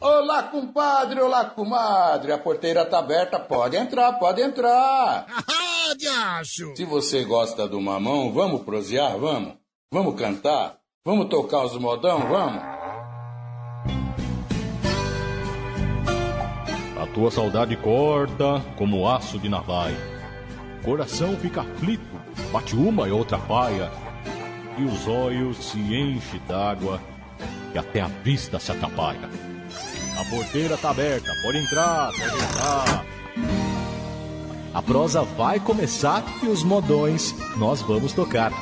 Olá, compadre, olá, comadre. A porteira tá aberta, pode entrar, pode entrar. Ah, diacho! Se você gosta do mamão, vamos prosear, vamos? Vamos cantar? Vamos tocar os modão, vamos? A tua saudade corta como aço de navalha. Coração fica aflito, bate uma e outra paia. E os olhos se enchem d'água e até a vista se atrapalha. A porteira tá aberta, pode entrar, pode entrar. A prosa vai começar e os modões nós vamos tocar.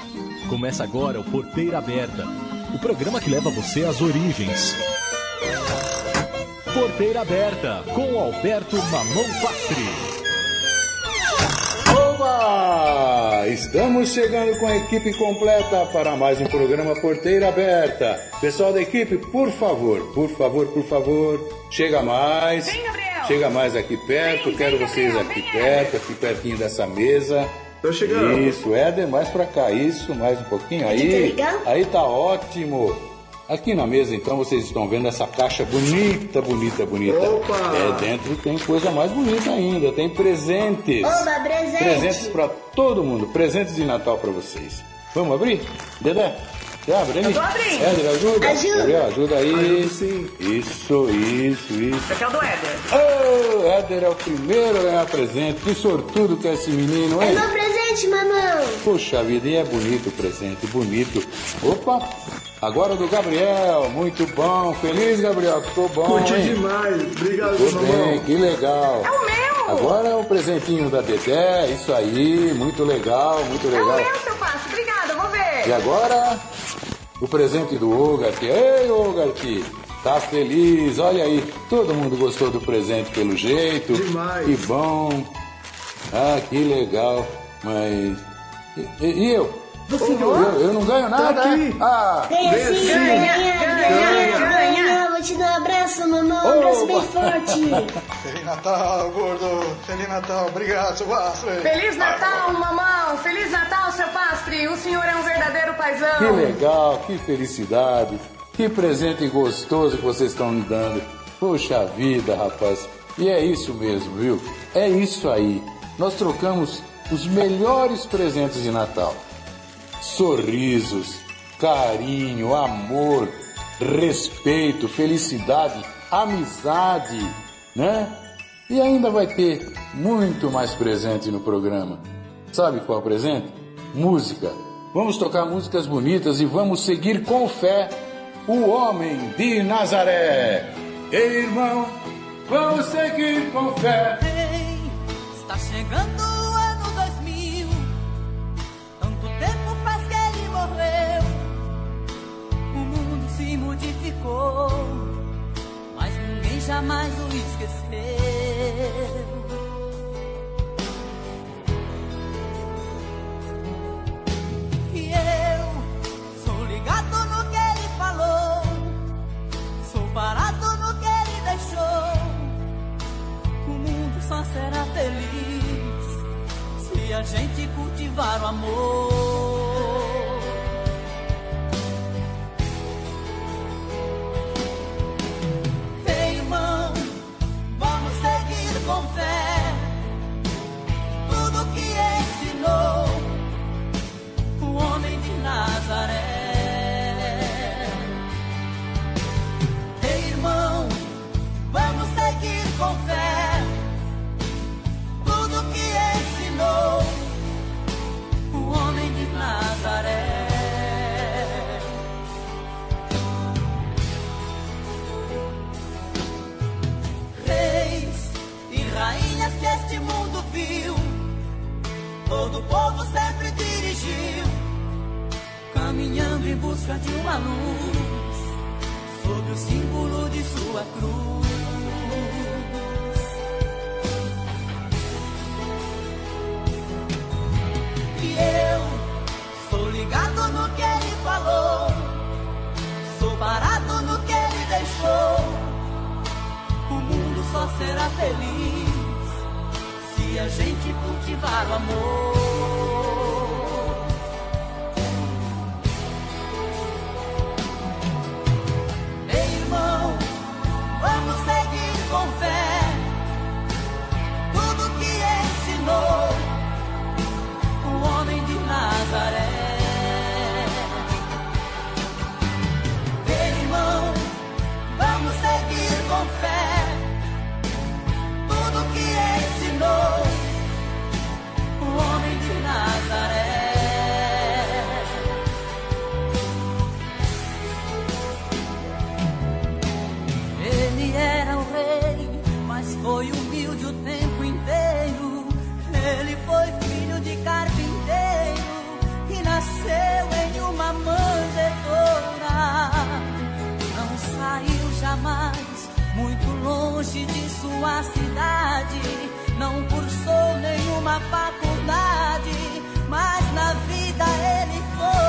Começa agora o Porteira Aberta, o programa que leva você às origens. Porteira Aberta, com Alberto Mamão Pastri. Estamos chegando com a equipe completa para mais um programa Porteira Aberta. Pessoal da equipe, por favor, por favor, por favor, chega mais. Vem, Gabriel. Chega mais aqui perto, Vem, quero vem, vocês Gabriel, aqui vem, perto, aqui pertinho dessa mesa. Tô chegando. Isso, Éder, mais pra cá, isso, mais um pouquinho. Aí, aí tá ótimo. Aqui na mesa, então, vocês estão vendo essa caixa bonita, bonita, bonita. Opa! É, dentro tem coisa mais bonita ainda, tem presentes. Oba, presente. Presentes pra todo mundo, presentes de Natal pra vocês. Vamos abrir? Dedé, você abre aí? Eu tô abrindo. Éder, ajuda. Ajuda. Gabriel, ajuda aí. Sim. Isso, isso, isso. Esse aqui é o do Éder. Ô, Éder é o primeiro a ganhar presente. Que sortudo que é esse menino, É hein? meu presente, mamão. Puxa vida, e é bonito o presente, bonito. Opa, agora do Gabriel, muito bom. Feliz, Gabriel, ficou bom, Curti hein? demais. Obrigado, Ficou bem, que legal. É o meu! Agora é o presentinho da Dedé, isso aí, muito legal, muito É o legal. meu, seu Passo. Obrigada, vou ver. E agora, o presente do Ogart. Ei, Ogart, tá feliz, olha aí. Todo mundo gostou do presente pelo jeito. Demais. Que bom. Ah, que legal. Mas. E, e- e eu? Do senhor? Eu, eu não ganho nada, aqui. né? Ah, Ganha Ganha sim, ganha, Ganha, ganha. Vou te dar um abraço, mamão. Um abraço bem forte. Feliz Natal, gordo. Feliz Natal. Obrigado, seu Astro. Feliz Natal, mamão. Feliz Natal, seu Pastre. O senhor é um verdadeiro paizão. que legal, que felicidade. Que presente gostoso que vocês estão me dando. Puxa vida, rapaz. E é isso mesmo, viu? É isso aí. Nós trocamos os melhores presentes de Natal. Sorrisos, carinho, amor, respeito, felicidade, amizade, né? E ainda vai ter muito mais presente no programa. Sabe qual presente? Música. Vamos tocar músicas bonitas e vamos seguir com fé o homem de Nazaré. Ei, irmão, vamos seguir com fé. Ei, está chegando modificou, mas ninguém jamais o esqueceu. E eu sou ligado no que ele falou, sou parado no que ele deixou. O mundo só será feliz se a gente cultivar o amor. Seguir jamais, muito longe de sua cidade. Não cursou nenhuma faculdade, mas na vida ele foi.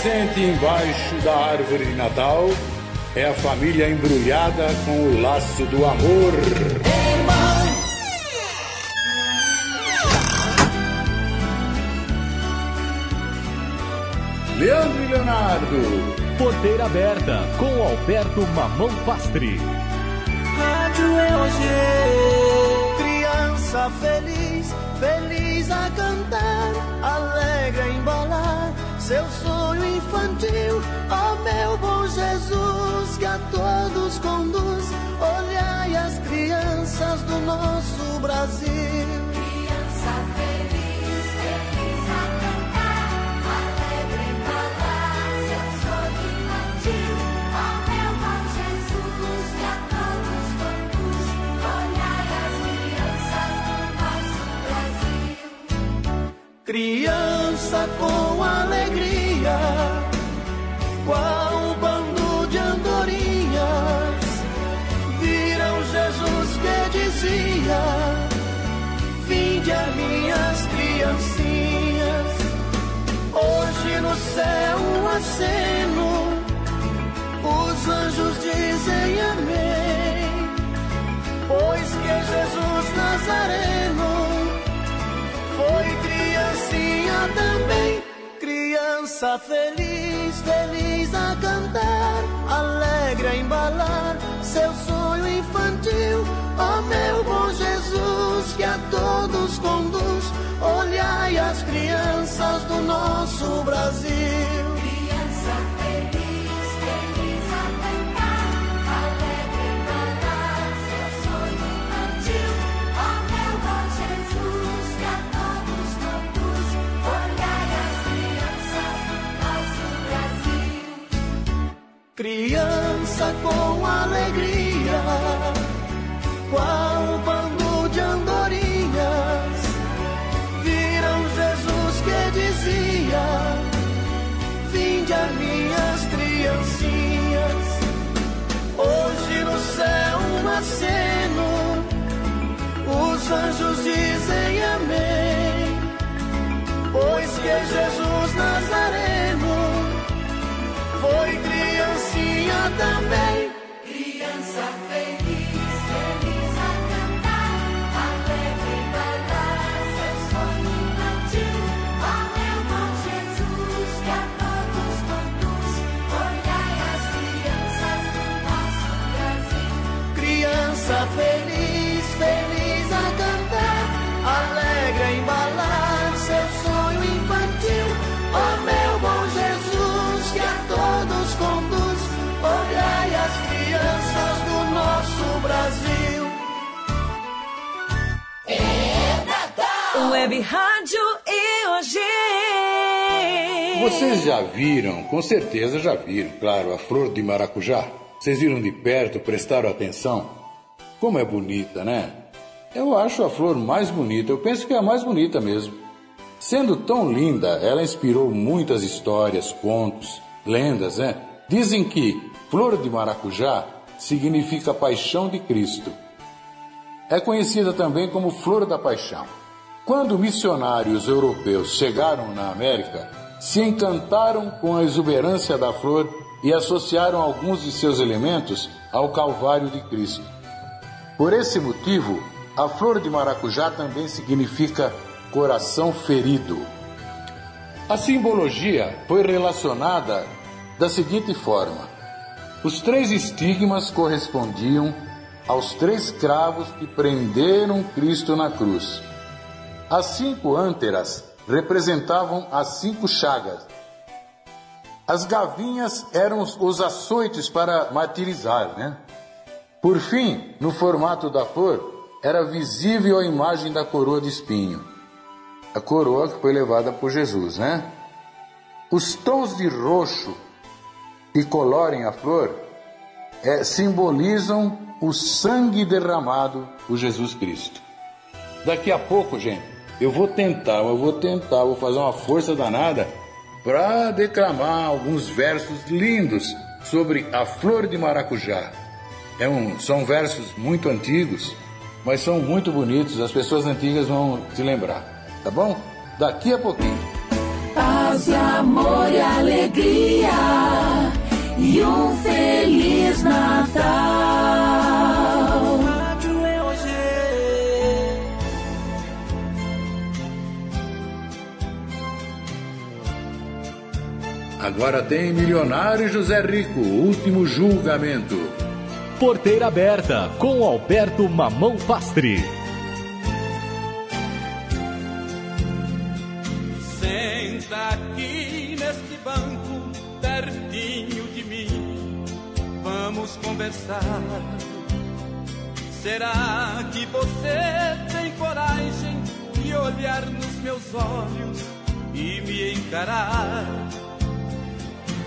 Presente embaixo da árvore de Natal é a família embrulhada com o laço do amor. Leandro e Leonardo. Porteira aberta com Alberto Mamão Pastre. Rádio EOG, criança feliz, feliz a cantar, alegre a embalar seu sonho infantil. Ó meu bom Jesus, que a todos conduz, olhai as crianças do nosso Brasil. Criança feliz, feliz a cantar, alegre em falar seu sonho infantil. Ó meu bom Jesus, que a todos conduz, olhai as crianças do nosso Brasil. Criança com alegria, qual um bando de andorinhas, viram Jesus que dizia: Vinde a minhas criancinhas. Hoje no céu um aceno, os anjos dizem amém, pois que Jesus Nazareno foi criancinha também. Criança feliz, feliz a cantar, alegre a embalar seu sonho infantil. Ó meu bom Jesus, que a todos conduz, olhai as crianças do nosso Brasil. Criança com alegria, qual bando de andorinhas, viram Jesus que dizia: Vinde a minhas criancinhas. Hoje no céu aceno, os anjos dizem amém, pois que Jesus também. Web Rádio EOG. Vocês já viram, com certeza já viram, claro, a flor de maracujá? Vocês viram de perto, prestaram atenção? Como é bonita, né? Eu acho a flor mais bonita, eu penso que é a mais bonita mesmo. Sendo tão linda, ela inspirou muitas histórias, contos, lendas, né? Dizem que flor de maracujá significa paixão de Cristo. É conhecida também como flor da paixão. Quando missionários europeus chegaram na América, se encantaram com a exuberância da flor e associaram alguns de seus elementos ao Calvário de Cristo. Por esse motivo, a flor de maracujá também significa coração ferido. A simbologia foi relacionada da seguinte forma: os três estigmas correspondiam aos três cravos que prenderam Cristo na cruz. As cinco ânteras representavam as cinco chagas. As gavinhas eram os açoites para martirizar, né? Por fim, no formato da flor, era visível a imagem da coroa de espinho. A coroa que foi levada por Jesus, né? Os tons de roxo que colorem a flor é, simbolizam o sangue derramado por Jesus Cristo. Daqui a pouco, gente, eu vou tentar, eu vou tentar, vou fazer uma força danada para declamar alguns versos lindos sobre a flor de maracujá. É um, são versos muito antigos, mas são muito bonitos, as pessoas antigas vão se lembrar, tá bom? Daqui a pouquinho. Paz amor e alegria e um feliz Natal. Agora tem Milionário José Rico, último julgamento. Porteira aberta com Alberto Mamão Pastri. Senta aqui neste banco, pertinho de mim. Vamos conversar. Será que você tem coragem de olhar nos meus olhos e me encarar?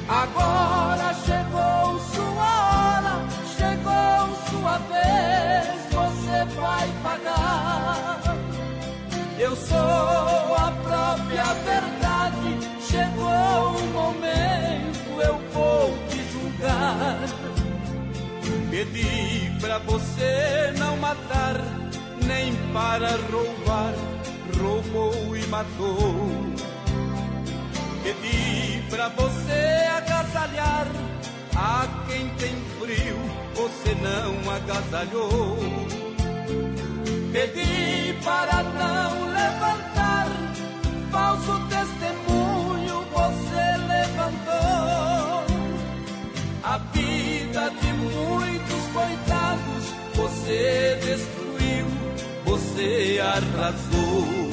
Agora chegou sua hora, chegou sua vez, você vai pagar. Eu sou a própria verdade. Chegou o momento, eu vou te julgar. Pedi pra você não matar, nem para roubar, roubou e matou. Pedi pra você agasalhar a quem tem frio, você não agasalhou. Pedi para não levantar falso testemunho, você levantou. A vida de muitos coitados você destruiu, você arrasou.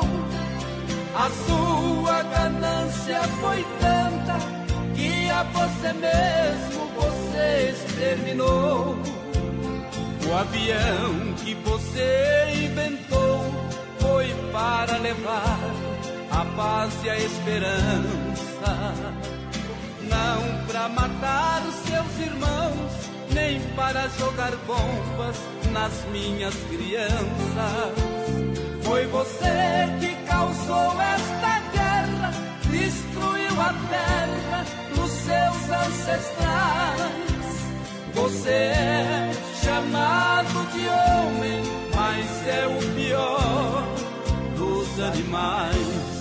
A sua ganância foi tanta que a você mesmo você exterminou. O avião que você inventou foi para levar a paz e a esperança. Não para matar os seus irmãos, nem para jogar bombas nas minhas crianças. Foi você que causou esta guerra, destruiu a terra dos seus ancestrais. Você é chamado de homem, mas é o pior dos animais.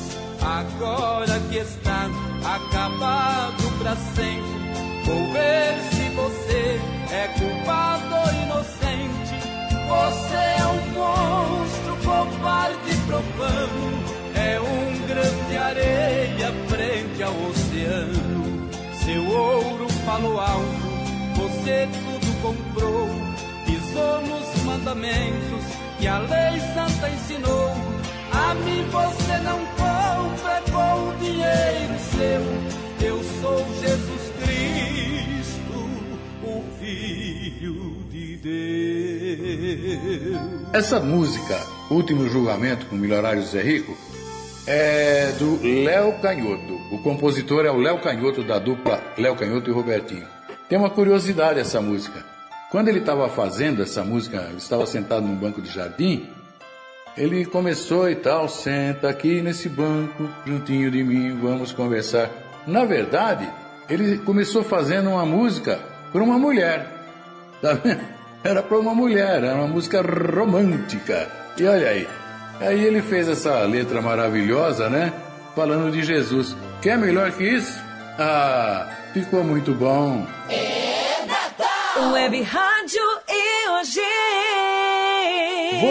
agora que está acabado pra sempre. Vou ver se você é culpado ou inocente. Você é um monstro, covarde e profano. É um grande areia frente ao oceano. Seu ouro falou alto, você tudo comprou. Pisou nos mandamentos que a lei santa ensinou. A mim você não compra com o dinheiro seu. Eu sou Jesus Cristo, o Filho Deus. Essa música, Último Julgamento com Milionário Zé Rico, é do Léo Canhoto. O compositor é o Léo Canhoto da dupla Léo Canhoto e Robertinho. Tem uma curiosidade essa música. Quando ele estava fazendo essa música, estava sentado num banco de jardim, ele começou e tal, senta aqui nesse banco, juntinho de mim, vamos conversar. Na verdade, ele começou fazendo uma música para uma mulher. Tá vendo? Era para uma mulher, era uma música romântica. E olha aí, aí ele fez essa letra maravilhosa, né? Falando de Jesus. Quer melhor que isso? Ah, ficou muito bom. Web Rádio EOG.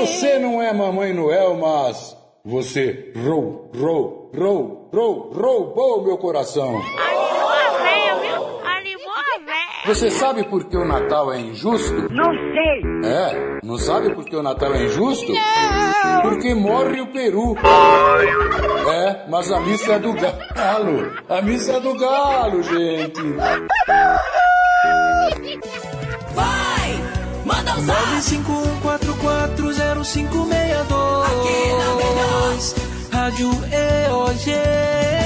Você não é Mamãe Noel, mas você rou, rou, rou, rou, roubou meu coração. Animou a véia, viu? Animou a véia. Você sabe por que o Natal é injusto? Não sei. É, não sabe por que o Natal é injusto? Não. Porque morre o peru. É, mas a missa é do galo. A missa é do galo, gente. Vai! Manda um zap! 951440562 Aqui na melhor. Rádio EOG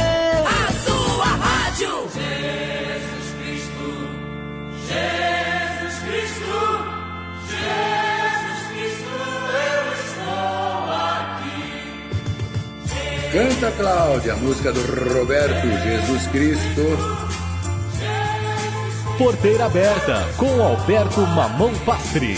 Canta, Cláudia, música do Roberto Jesus Cristo. Porteira aberta com Alberto Mamão Pastri.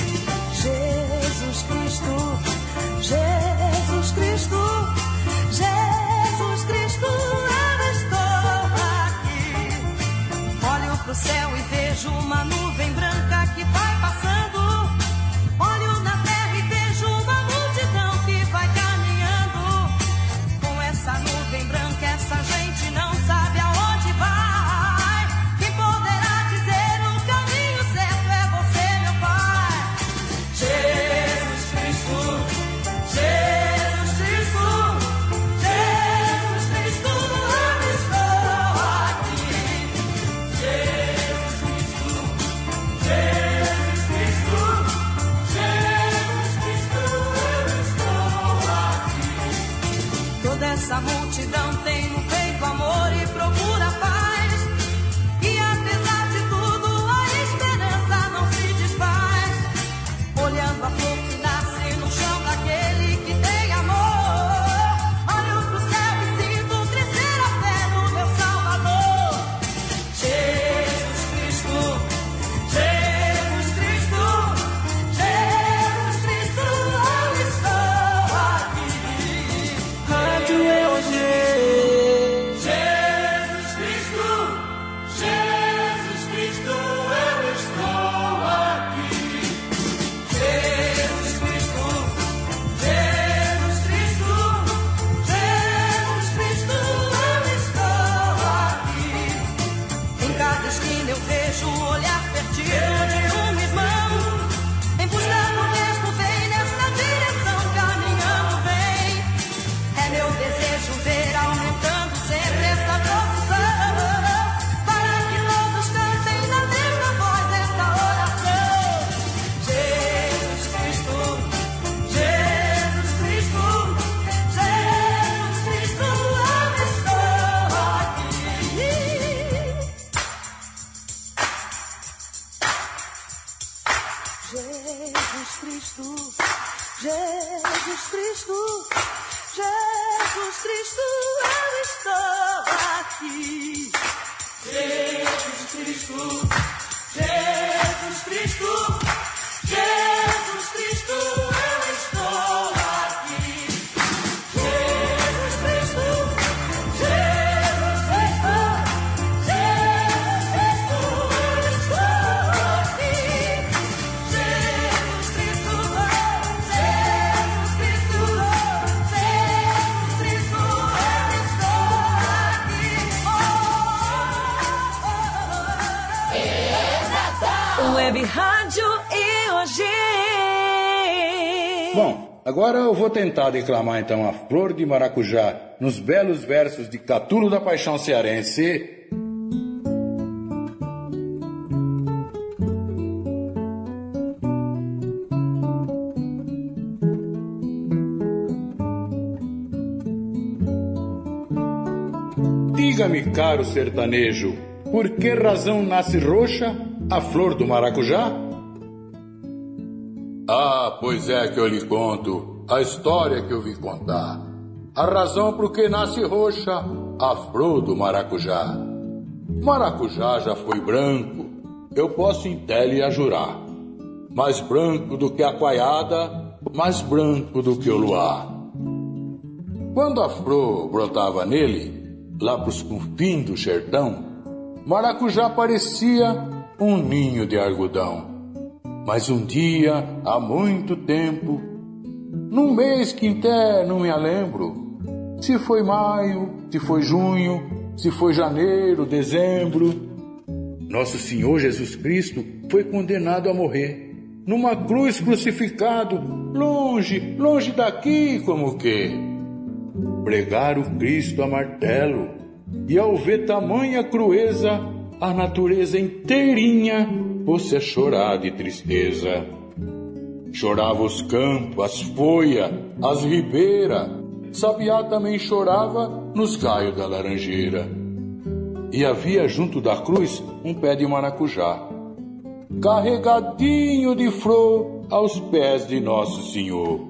Bom, agora eu vou tentar declamar então a Flor de Maracujá nos belos versos de Catulo da Paixão Cearense. Diga-me, caro sertanejo, por que razão nasce roxa a flor do maracujá? Ah, pois é que eu lhe conto a história que eu vi contar. A razão por que nasce roxa a flor do maracujá. Maracujá já foi branco, eu posso em tele a jurar. Mais branco do que a coiada, mais branco do que o luar. Quando a flor brotava nele, lá pros confins do sertão, Maracujá parecia um ninho de algodão. Mas um dia, há muito tempo, num mês que até não me lembro, se foi maio, se foi junho, se foi janeiro, dezembro, nosso Senhor Jesus Cristo foi condenado a morrer numa cruz crucificado, longe, longe daqui como que. Pregar o Cristo a martelo, e ao ver tamanha crueza, a natureza inteirinha fosse a chorar de tristeza. Chorava os campos, as folhas, as ribeiras, Sabiá também chorava nos galhos da laranjeira. E havia junto da cruz um pé de maracujá, carregadinho de flor aos pés de Nosso Senhor.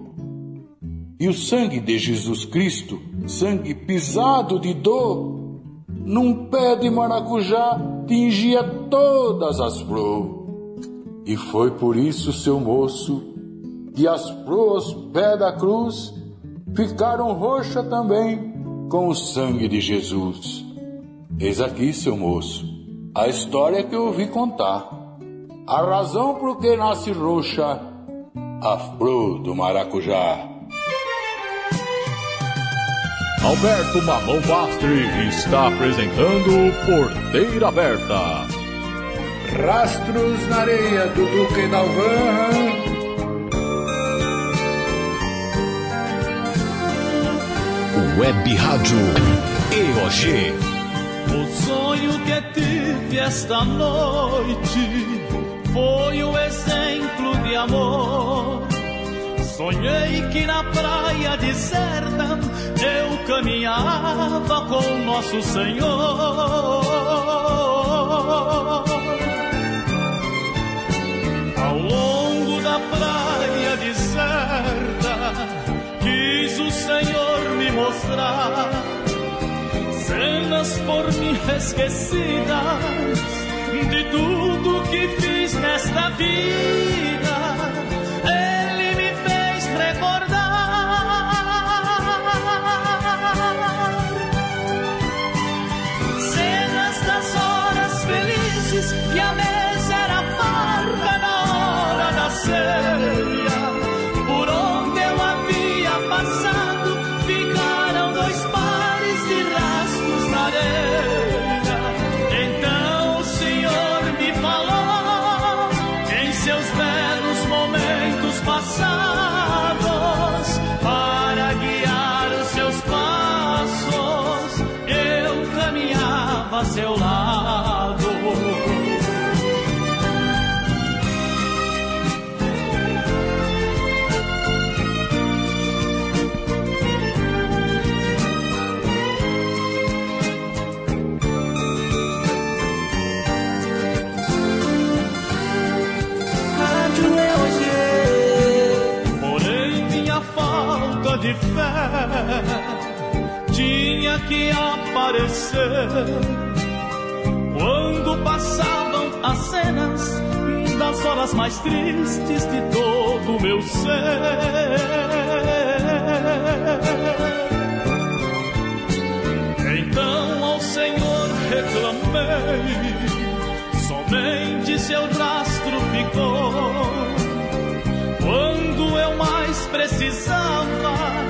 E o sangue de Jesus Cristo, sangue pisado de dor, num pé de maracujá tingia todas as flores. E foi por isso, seu moço, que as flores pé da cruz ficaram roxa também com o sangue de Jesus. Eis aqui, seu moço, a história que eu ouvi contar. A razão por que nasce roxa a flor do maracujá. Alberto Mamão Bastre está apresentando Porteira Aberta. Rastros na areia do Duque Dalvan. Web Rádio EOG. O sonho que tive esta noite foi o exemplo de amor. Sonhei que na praia deserta eu caminhava com nosso Senhor. Ao longo da praia deserta, quis o Senhor me mostrar cenas por mim esquecidas de tudo que fiz nesta vida. Caminhava a seu lado. Falta de fé tinha que aparecer passavam as cenas das horas mais tristes de todo o meu ser. Então ao Senhor reclamei, somente seu rastro ficou quando eu mais precisava,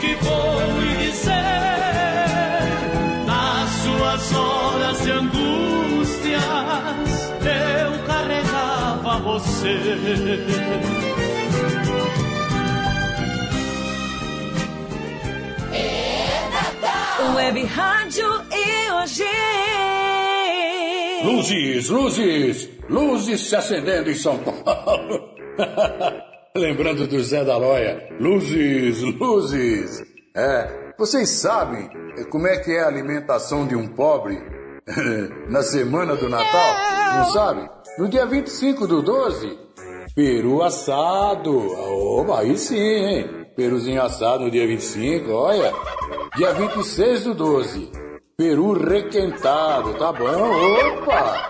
que vou lhe dizer. Nas suas horas de angústias, eu carregava você. Web Rádio EOG. Luzes, luzes, luzes se acendendo em São Paulo. Lembrando do Zé da Loia. Luzes, luzes. É, vocês sabem como é que é a alimentação de um pobre na semana do Natal? Não sabem? No dia 25 do 12, peru assado. Oba, aí sim, hein? Peruzinho assado no dia 25, olha. Dia 26 do 12, peru requentado, tá bom? Opa!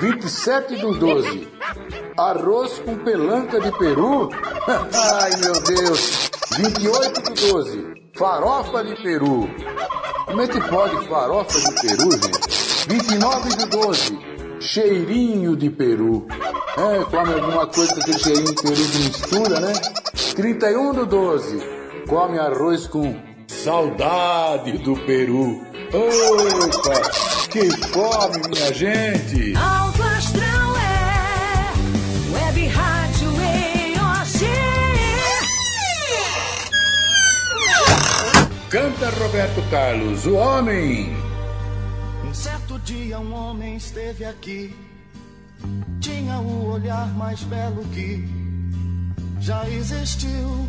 27 do 12, arroz com pelanca de peru. Ai, meu Deus! 28 do 12, farofa de peru. Como é que pode farofa de peru, gente? 29 do 12, cheirinho de peru. É, come alguma coisa com aquele cheirinho de peru de mistura, né? 31 do 12, come arroz com saudade do peru. Opa, que fome, minha gente! Alto Astral é Web Rádio EOG. Canta Roberto Carlos, o homem. Um certo dia um homem esteve aqui. Tinha o olhar mais belo que já existiu.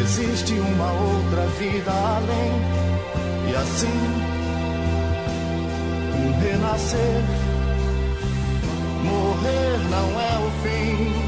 existe uma outra vida além, e assim um renascer. Morrer não é o fim.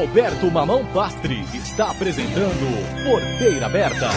Alberto Mamão Pastri está apresentando Porteira Aberta.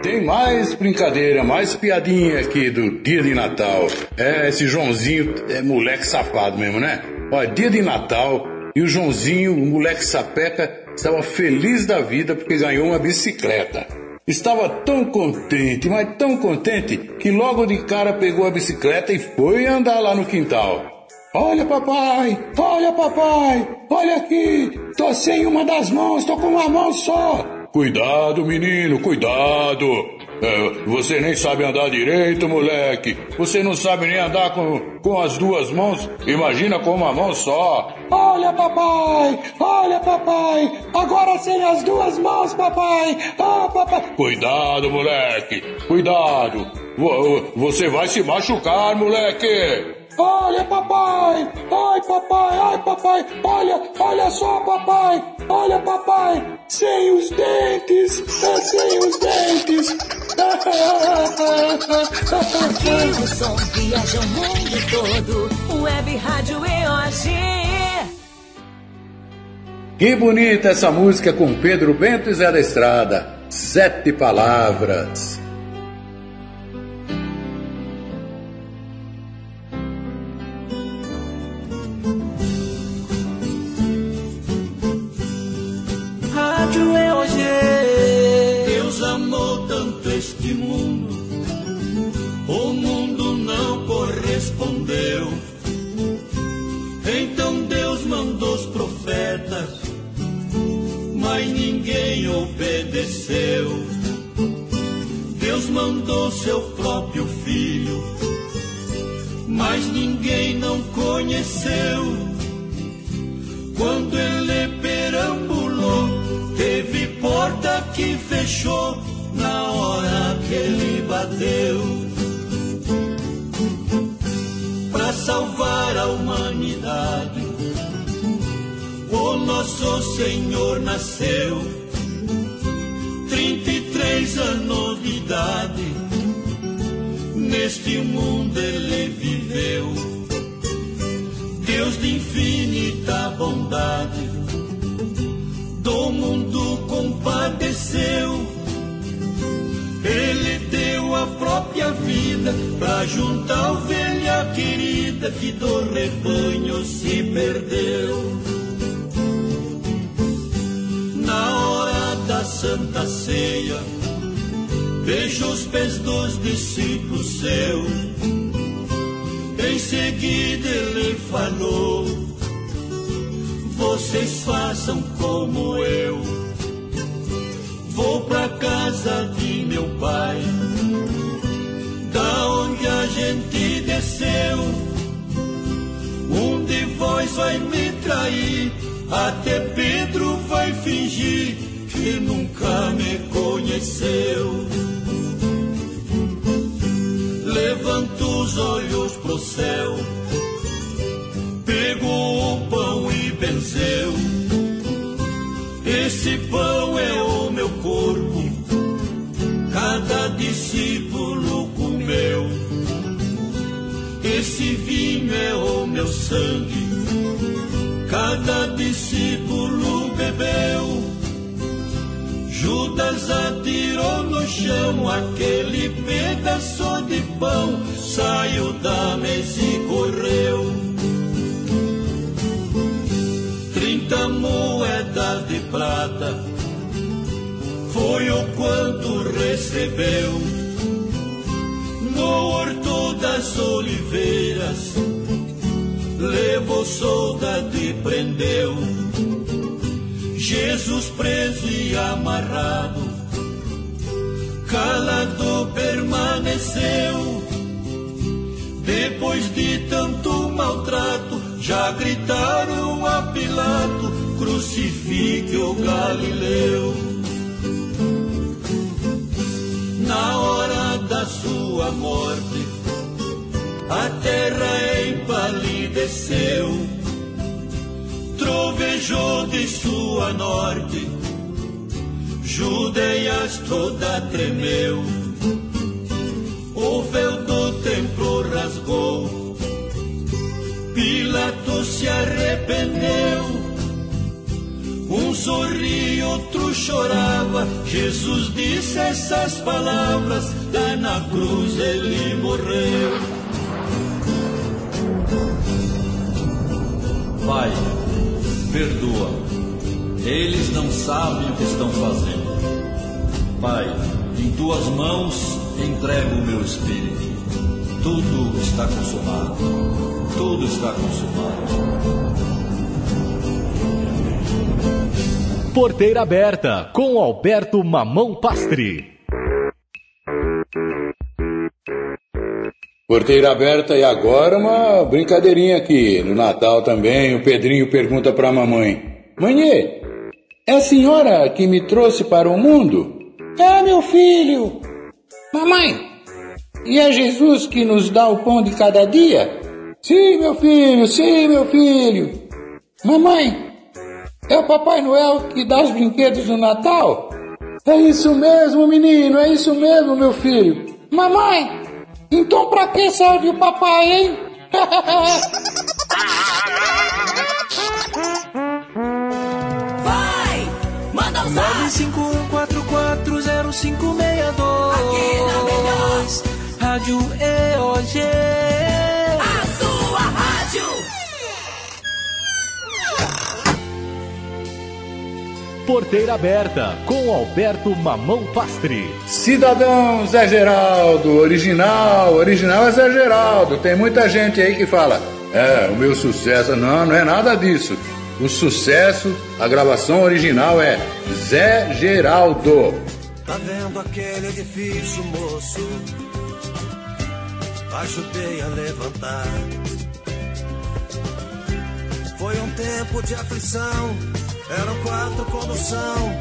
Tem mais brincadeira, mais piadinha aqui do dia de Natal. É, esse Joãozinho é moleque safado mesmo, né? Olha, dia de Natal e o Joãozinho, o moleque sapeca, estava feliz da vida porque ganhou uma bicicleta. Estava tão contente, mas tão contente, que logo de cara pegou a bicicleta e foi andar lá no quintal. Olha, papai! Olha, papai! Olha aqui! Tô sem uma das mãos, tô com uma mão só! Cuidado, menino, cuidado! É, você nem sabe andar direito, moleque! Você não sabe nem andar com, com as duas mãos, imagina com uma mão só! Olha, papai! Olha, papai! Agora sem as duas mãos, papai! Ah, papai! Cuidado, moleque! Cuidado! Vo- Você vai se machucar, moleque! Olha, papai! Ai, papai! Ai, papai! Olha, olha só, papai! Olha, papai! Sem os dentes! É sem os dentes! Aqui o som viaja o mundo todo. Web Rádio EOG. Que bonita essa música com Pedro Bento e Zé da Estrada. Sete palavras. Deus mandou seu próprio filho, mas ninguém não conheceu. Quando ele perambulou, teve porta que fechou na hora que ele bateu. Para salvar a humanidade, o nosso Senhor nasceu. 33 anos de idade, neste mundo ele viveu. Deus de infinita bondade, do mundo compadeceu. Ele deu a própria vida pra juntar a ovelha querida que do rebanho se perdeu. Na hora da Santa Ceia, vejo os pés dos discípulos seus. Em seguida ele falou: Vocês façam como eu. Vou pra casa de meu pai, da onde a gente desceu. Um de vós vai me trair, até Pedro vai fingir que nunca me conheceu. Levanta os olhos pro céu, pegou o pão e benzeu. Esse pão é o meu corpo, cada discípulo comeu. Esse vinho é o meu sangue, cada discípulo bebeu. Judas atirou no chão aquele pedaço de pão, saiu da mesa e correu. trinta moedas de prata foi o quanto recebeu no horto das oliveiras. Levou soldado e prendeu Jesus preso e amarrado, calado permaneceu. Depois de tanto maltrato, já gritaram a Pilato: crucifique o Galileu. Na hora da sua morte, a terra empalideceu, trovejou de sua norte, Judeias toda tremeu, o véu do templo rasgou, Pilatos se arrependeu. Um sorria, outro chorava. Jesus disse essas palavras, lá na cruz ele morreu. Pai, perdoa. Eles não sabem o que estão fazendo. Pai, em tuas mãos entrego o meu espírito. Tudo está consumado. Tudo está consumado. Porteira aberta com Alberto Mamão Pastre. Porteira aberta e agora uma brincadeirinha aqui. No Natal também, o Pedrinho pergunta pra mamãe: Mãe, é a senhora que me trouxe para o mundo? É, meu filho. Mamãe, e é Jesus que nos dá o pão de cada dia? Sim, meu filho, sim, meu filho. Mamãe, é o Papai Noel que dá os brinquedos no Natal? É isso mesmo, menino, é isso mesmo, meu filho. Mamãe, então pra que serve o papai, hein? Vai! Manda um zap! 951440562 Aqui na melhor! Rádio EOG Porteira aberta com Alberto Mamão Pastre. Cidadão Zé Geraldo, original, original é Zé Geraldo. Tem muita gente aí que fala, é, o meu sucesso. Não, não é nada disso. O sucesso, a gravação original é Zé Geraldo. Tá vendo aquele edifício, moço? Ajudei a levantar. Foi um tempo de aflição. Eram quatro condução,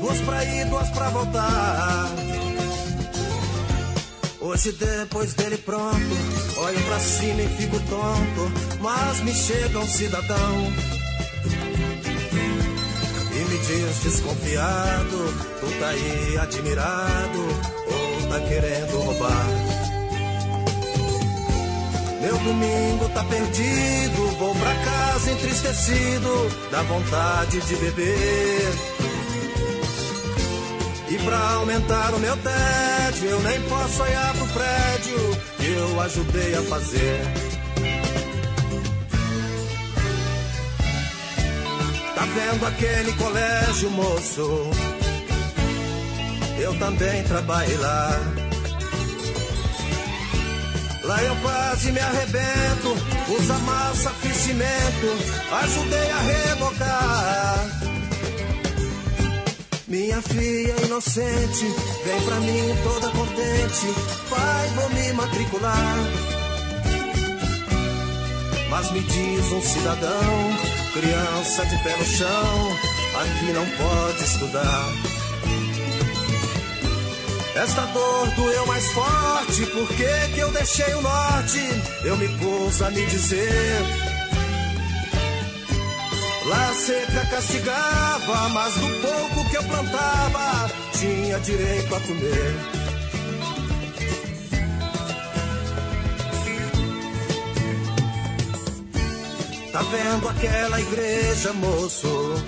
duas pra ir, duas pra voltar. Hoje depois dele pronto, olho pra cima e fico tonto, mas me chega um cidadão e me diz desconfiado, tu tá aí admirado ou tá querendo roubar? Meu domingo tá perdido, vou pra casa entristecido, dá vontade de beber. E pra aumentar o meu tédio, eu nem posso olhar pro prédio que eu ajudei a fazer. Tá vendo aquele colégio, moço? Eu também trabalhei lá. Lá eu quase me arrebento, usa massa, fiz cimento, ajudei a rebocar. Minha filha inocente, vem pra mim toda contente, pai, vou me matricular. Mas me diz um cidadão, criança de pé no chão, aqui não pode estudar. Esta dor doeu mais forte, por que eu deixei o norte? Eu me pus a me dizer. Lá seca castigava, mas do pouco que eu plantava, tinha direito a comer. Tá vendo aquela igreja, moço?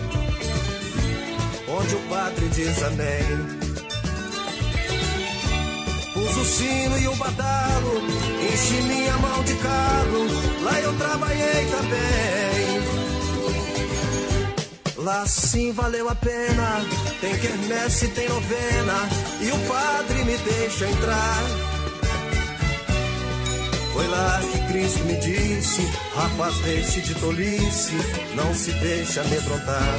Onde o padre diz amém. Pus o sino e o badalo, enchi minha mão de calo, lá eu trabalhei também. Lá sim valeu a pena, tem quermesse, tem novena, e o padre me deixa entrar. Foi lá que Cristo me disse, rapaz, deixe de tolice, não se deixe amedrontar.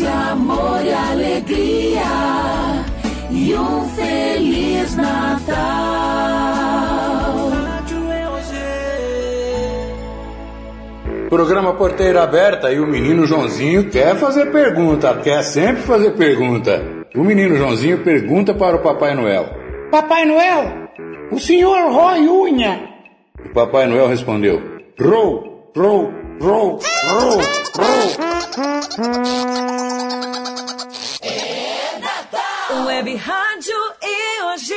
e amor e alegria e um feliz Natal. Programa Porteira Aberta e o menino Joãozinho quer fazer pergunta, quer sempre fazer pergunta. O menino Joãozinho pergunta para o Papai Noel. Papai Noel, o senhor rói unha. O Papai Noel respondeu: Rou, rou, rou, rou, rou. Web Rádio EOG.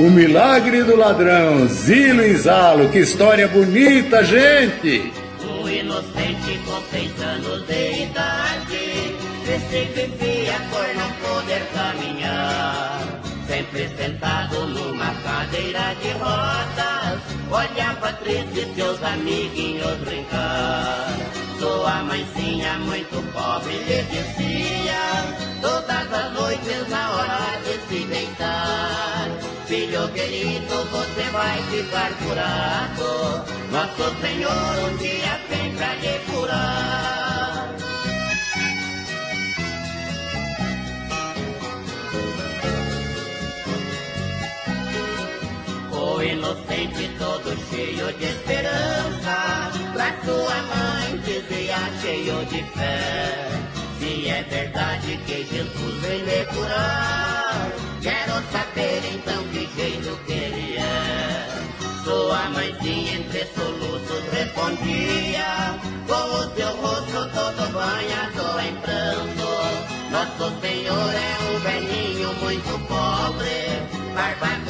O milagre do ladrão, Zilo e Zalo, que história bonita, gente! Um inocente com seis anos de idade, desse vivia por não poder caminhar. Sempre sentado numa cadeira de rodas, olhava triste seus amiguinhos brincar. Sua mãezinha muito pobre lhe dizia, todas as noites na hora de se deitar. Filho querido, você vai ficar curado. Nosso Senhor um dia vem pra lhe curar. O inocente todo cheio de esperança, pra sua mãe dizia cheio de fé. Se é verdade que Jesus vem lhe curar, quero saber então que jeito que ele é. Sua mãezinha entre soluços respondia, com o seu rosto todo banhado em pranto. Nosso Senhor é um velhinho muito pobre, barba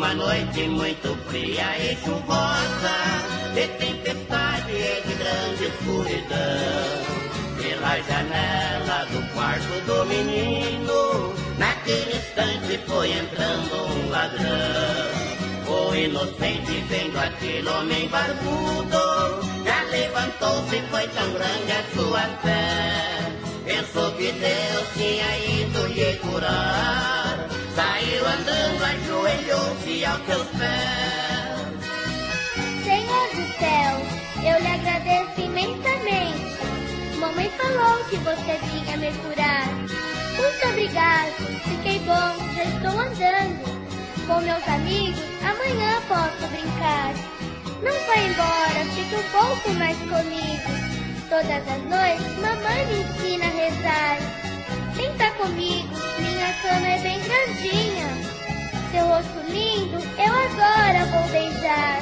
uma noite muito fria e chuvosa, de tempestade e de grande escuridão. Pela janela do quarto do menino, naquele instante foi entrando um ladrão. O inocente vendo aquele homem barbudo, já levantou-se e foi tão grande a sua fé. Pensou que Deus tinha ido lhe curar. Saiu andando, ajoelhou-se aos seus pés. Senhor do céu, eu lhe agradeço imensamente. Mamãe falou que você vinha me curar. Muito obrigado, fiquei bom, já estou andando. Com meus amigos, amanhã posso brincar. Não vá embora, fique um pouco mais comigo. Todas as noites, mamãe me ensina a rezar. Senta comigo, minha cama é bem grandinha. Seu rosto lindo, eu agora vou beijar.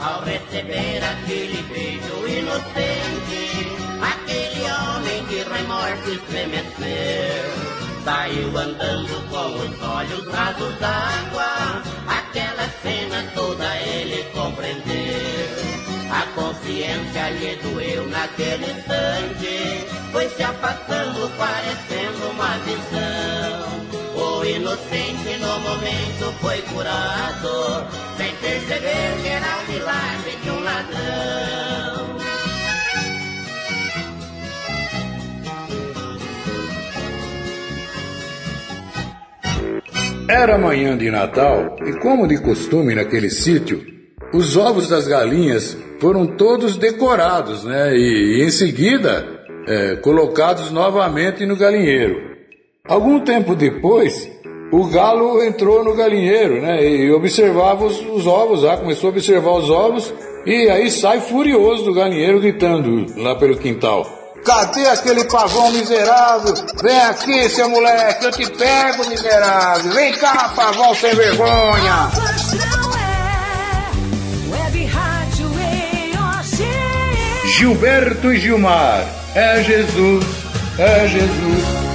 Ao receber aquele beijo inocente, aquele homem de remorso estremeceu. Saiu andando com os olhos rasos d'água, aquela cena toda ele compreendeu. Consciência lhe doeu naquele instante, foi se afastando, parecendo uma visão. O inocente no momento foi curado, sem perceber que era o milagre de um ladrão. Era manhã de Natal e, como de costume naquele sítio, os ovos das galinhas foram todos decorados, né? E, e em seguida é, colocados novamente no galinheiro. Algum tempo depois, o galo entrou no galinheiro, né? E observava os, os ovos lá, começou a observar os ovos e aí sai furioso do galinheiro gritando lá pelo quintal. Cadê aquele pavão miserável? Vem aqui, seu moleque, eu te pego, miserável. Vem cá, pavão sem vergonha. Gilberto e Gilmar. É Jesus, é Jesus.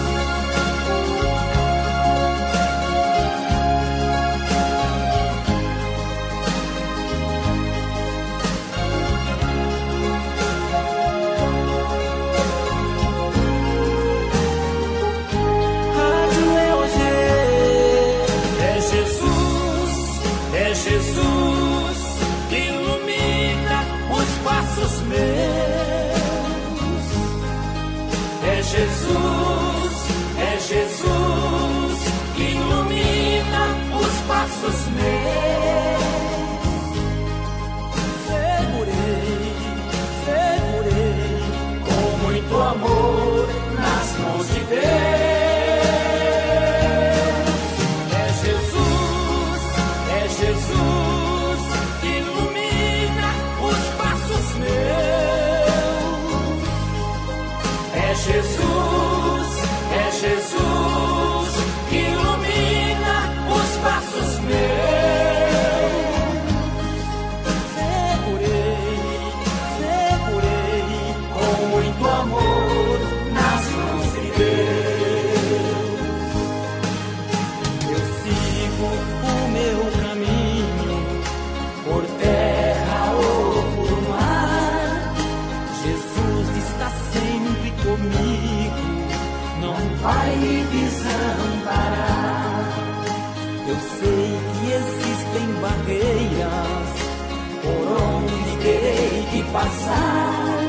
Passar.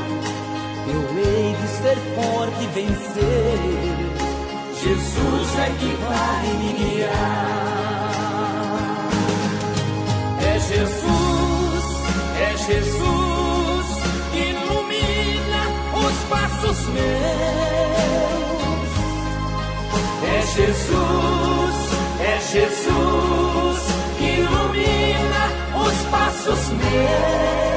Eu hei de ser forte e vencer. Jesus é que vai me guiar. É Jesus, é Jesus que ilumina os passos meus. É Jesus, é Jesus que ilumina os passos meus.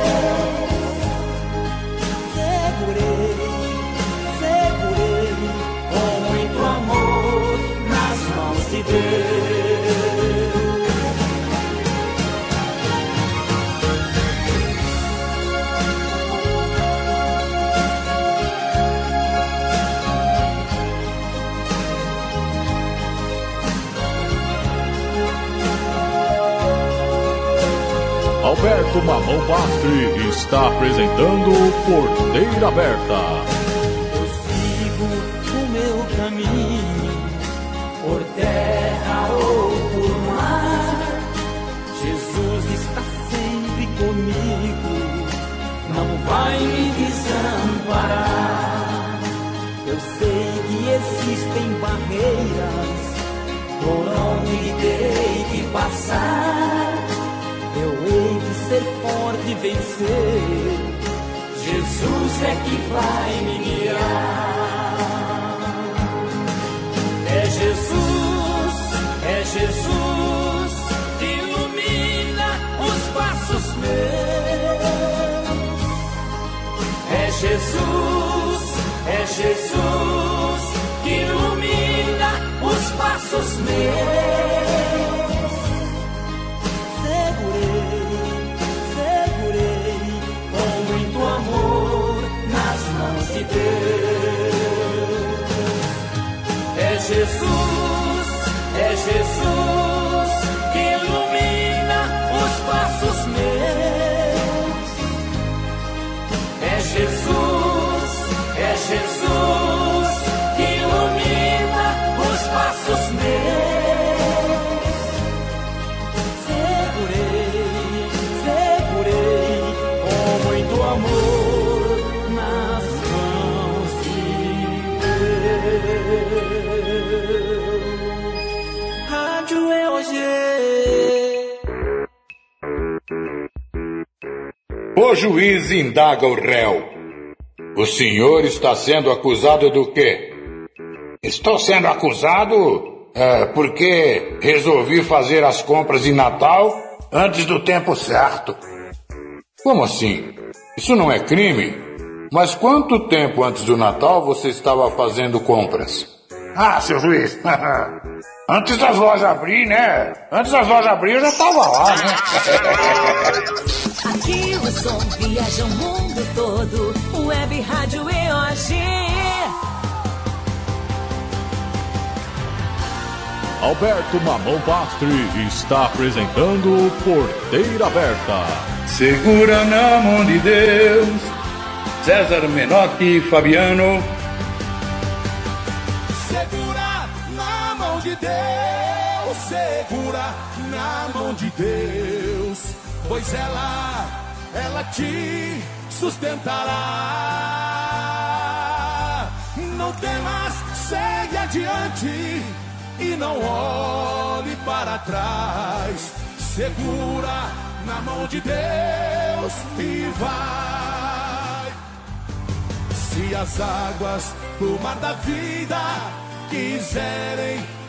Alberto Mamão Pastre está apresentando Porteira Aberta. Eu sigo o meu caminho por terra ou por mar. Jesus está sempre comigo, não vai me desamparar. Eu sei que existem barreiras por onde terei que passar. Eu hei de ser forte e vencer. Jesus é que vai me guiar. É Jesus, é Jesus que ilumina os passos meus. É Jesus, é Jesus que ilumina os passos meus. É juiz indaga o réu. O senhor está sendo acusado do quê? Estou sendo acusado É, porque resolvi fazer as compras de Natal antes do tempo certo. Como assim? Isso não é crime? Mas quanto tempo antes do Natal você estava fazendo compras? Ah, seu juiz, antes das lojas abrir, né? Antes das lojas abrir eu já estava lá, né? Aqui o som viaja o mundo todo. Web Rádio EOG. Alberto Mamão Pastri está apresentando Porteira Aberta. Segura na mão de Deus, César Menotti e Fabiano. Segura na mão de Deus, segura na mão de Deus, pois ela, ela te sustentará. Não temas, segue adiante e não olhe para trás. Segura na mão de Deus e vai. Se as águas do mar da vida quiserem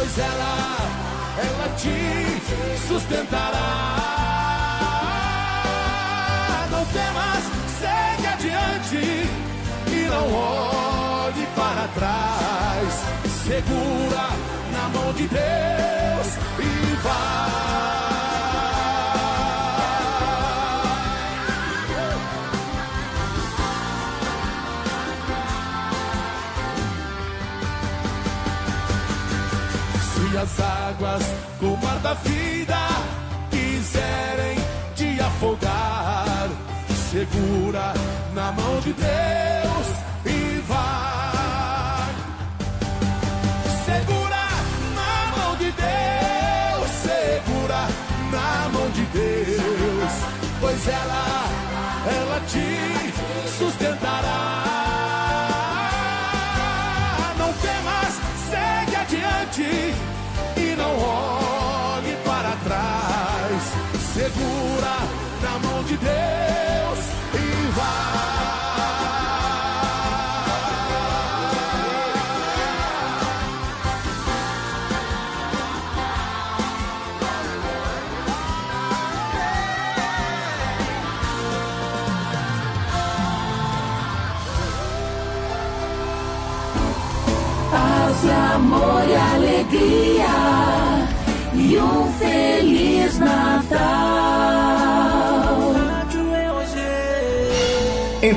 pois ela, ela te sustentará. Não temas, segue adiante e não olhe para trás. Segura na mão de Deus e vai. As águas do mar da vida quiserem te afogar, segura na mão de Deus e vai. Segura na mão de Deus, segura na mão de Deus, pois ela, ela te Deus e vai. Paz, amor e alegria e um feliz Natal.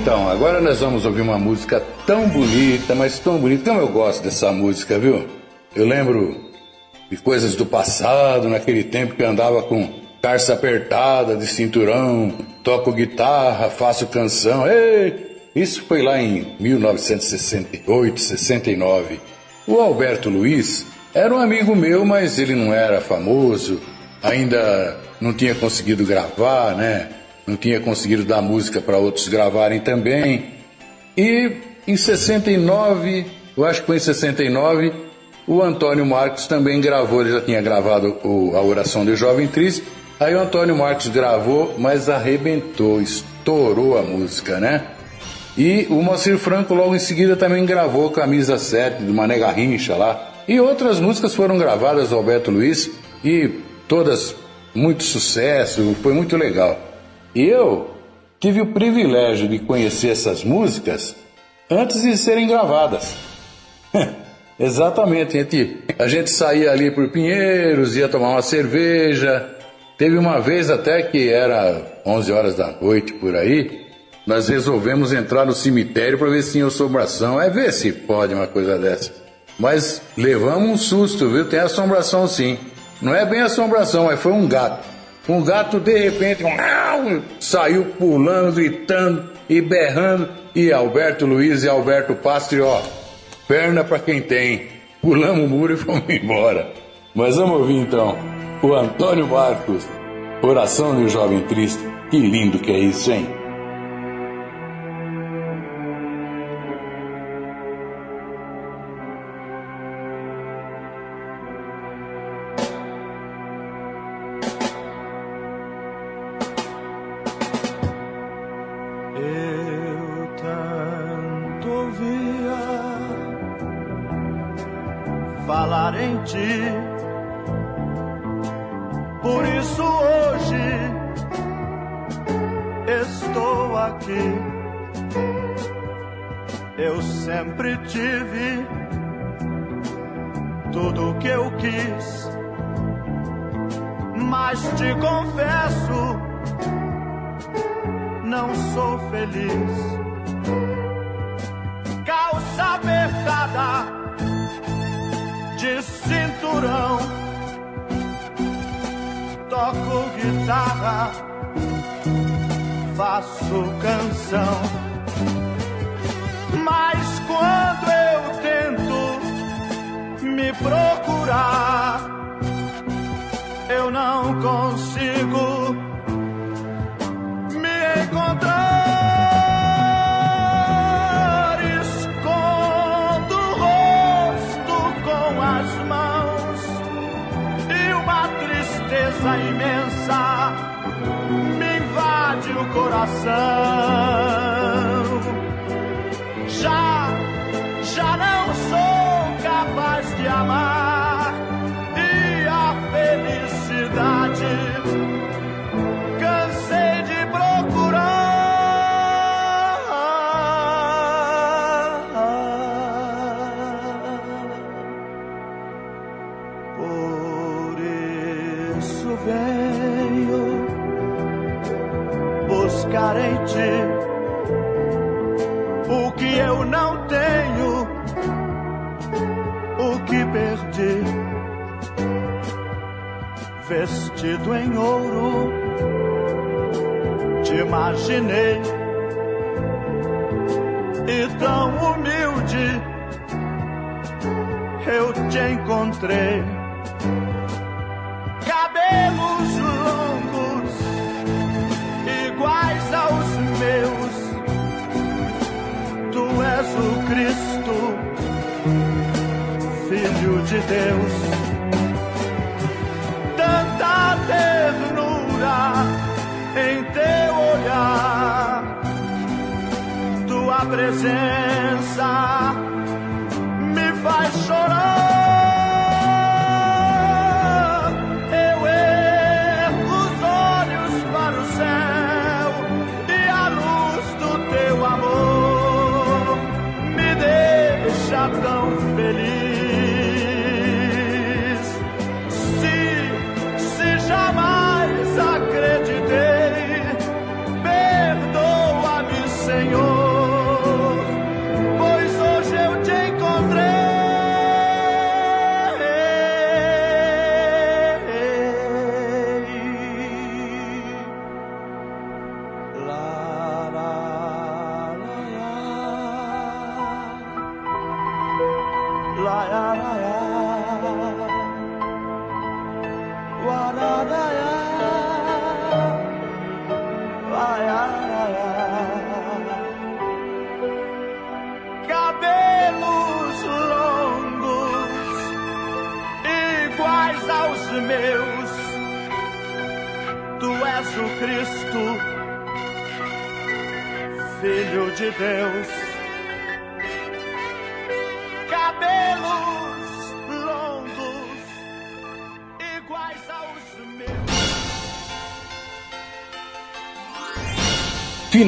Então, agora nós vamos ouvir uma música tão bonita, mas tão bonita. Como eu gosto dessa música, viu? Eu lembro de coisas do passado, naquele tempo que eu andava com calça apertada, de cinturão, toco guitarra, faço canção. Ei! Isso foi lá em 1968, 69. O Alberto Luiz era um amigo meu, mas ele não era famoso, ainda não tinha conseguido gravar, né? Não tinha conseguido dar música para outros gravarem também. E em 69, eu acho que foi em 69, o Antônio Marcos também gravou, ele já tinha gravado o- a oração do Jovem Triste. Aí o Antônio Marcos gravou, mas arrebentou, estourou a música, né? E o Moacir Franco logo em seguida também gravou Camisa 7 do Mané Garrincha lá. E outras músicas foram gravadas do Alberto Luiz e todas muito sucesso, foi muito legal. Eu tive o privilégio de conhecer essas músicas antes de serem gravadas. Exatamente, a gente, a gente saía ali por Pinheiros, ia tomar uma cerveja. Teve uma vez até que era 11 horas da noite por aí, nós resolvemos entrar no cemitério para ver se tinha assombração. É ver se pode uma coisa dessa. Mas levamos um susto, viu? Tem assombração sim. Não é bem assombração, mas foi um gato. Um gato de repente saiu pulando, gritando e berrando. E Alberto Luiz e Alberto Pastri, ó, perna para quem tem. Pulamos o muro e fomos embora. Mas vamos ouvir então o Antônio Marcos, Oração um Jovem Triste. Que lindo que é isso, hein? Me invade o coração. Já, já não sou capaz de amar Vestido em ouro, te imaginei e tão humilde eu te encontrei. Cabelos longos, iguais aos meus, tu és o Cristo, Filho de Deus. Em teu olhar, tua presença me faz chorar.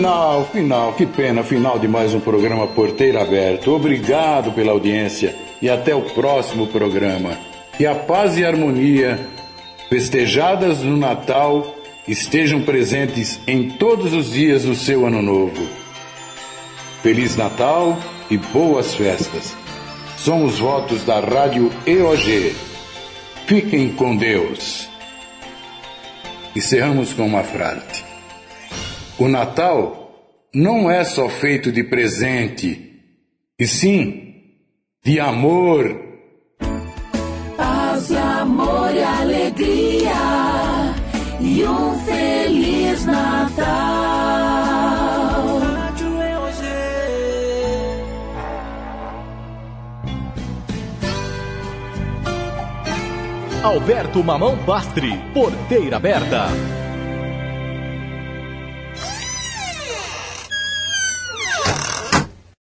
Final, final, que pena, final de mais um programa Porteiro Aberto. Obrigado pela audiência e até o próximo programa. Que a paz e a harmonia, festejadas no Natal, estejam presentes em todos os dias do seu ano novo. Feliz Natal e boas festas. São os votos da Rádio EOG. Fiquem com Deus. Encerramos com uma frase. O Natal não é só feito de presente, e sim de amor. Paz e amor. vitória, alegria e um feliz Natal. Alberto Mamão Pastri, porteira aberta.